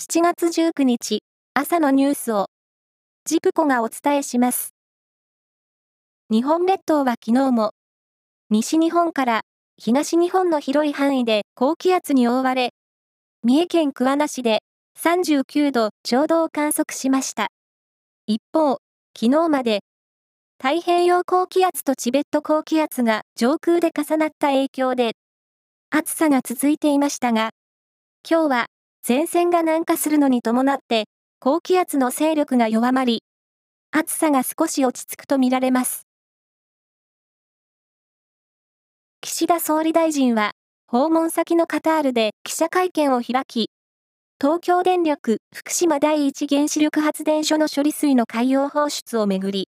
7月19日朝のニュースをジプコがお伝えします。日本列島は昨日も西日本から東日本の広い範囲で高気圧に覆われ、三重県桑名市で39度ちょうどを観測しました。一方、昨日まで太平洋高気圧とチベット高気圧が上空で重なった影響で暑さが続いていましたが、今日は前線が南下するのに伴って高気圧の勢力が弱まり、暑さが少し落ち着くとみられます。岸田総理大臣は訪問先のカタールで記者会見を開き、東京電力福島第一原子力発電所の処理水の海洋放出をめぐり、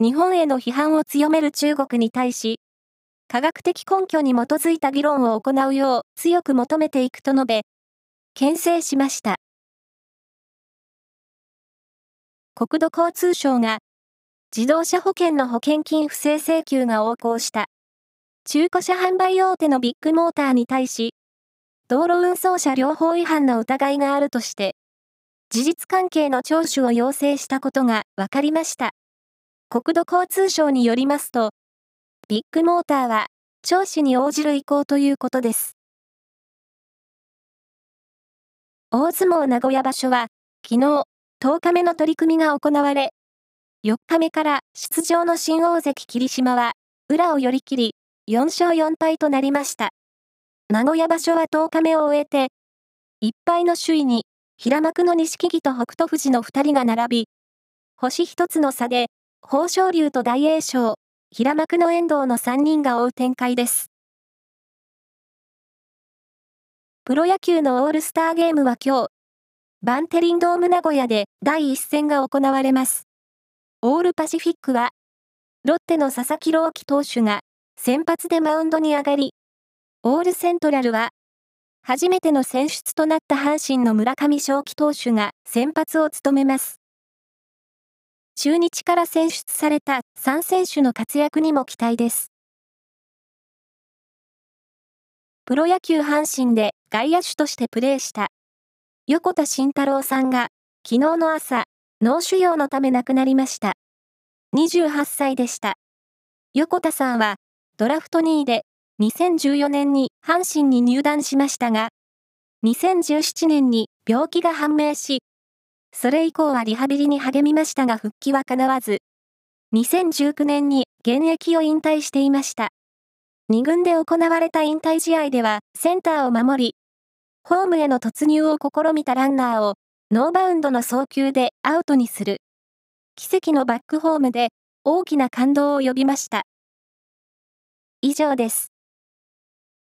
日本への批判を強める中国に対し、科学的根拠に基づいた議論を行うよう強く求めていくと述べ、牽制しました。国土交通省が、自動車保険の保険金不正請求が横行した。中古車販売大手のビッグモーターに対し、道路運送車両法違反の疑いがあるとして、事実関係の聴取を要請したことが分かりました。国土交通省によりますと、ビッグモーターは、聴取に応じる意向ということです。大相撲名古屋場所は、昨日、10日目の取り組みが行われ、4日目から出場の新大関霧島は、裏を寄り切り、4勝4敗となりました。名古屋場所は10日目を終えて、1敗の首位に、平幕の錦木と北勝富士の2人が並び、星1つの差で、豊昇龍と大栄翔、平幕の遠藤の3人が追う展開です。プロ野球のオールスターゲームは今日、バンテリンドーム名古屋で第一戦が行われます。オールパシフィックは、ロッテの佐々木朗希投手が先発でマウンドに上がり、オールセントラルは、初めての選出となった阪神の村上正輝投手が先発を務めます。中日から選出された3選手の活躍にも期待です。プロ野球阪神で外野手としてプレーした横田慎太郎さんが昨日の朝、脳腫瘍のため亡くなりました。28歳でした。横田さんはドラフト2位で2014年に阪神に入団しましたが、2017年に病気が判明し、それ以降はリハビリに励みましたが復帰は叶わず、2019年に現役を引退していました。2軍で行われた引退試合ではセンターを守り、ホームへの突入を試みたランナーをノーバウンドの送球でアウトにする。奇跡のバックホームで大きな感動を呼びました。以上です。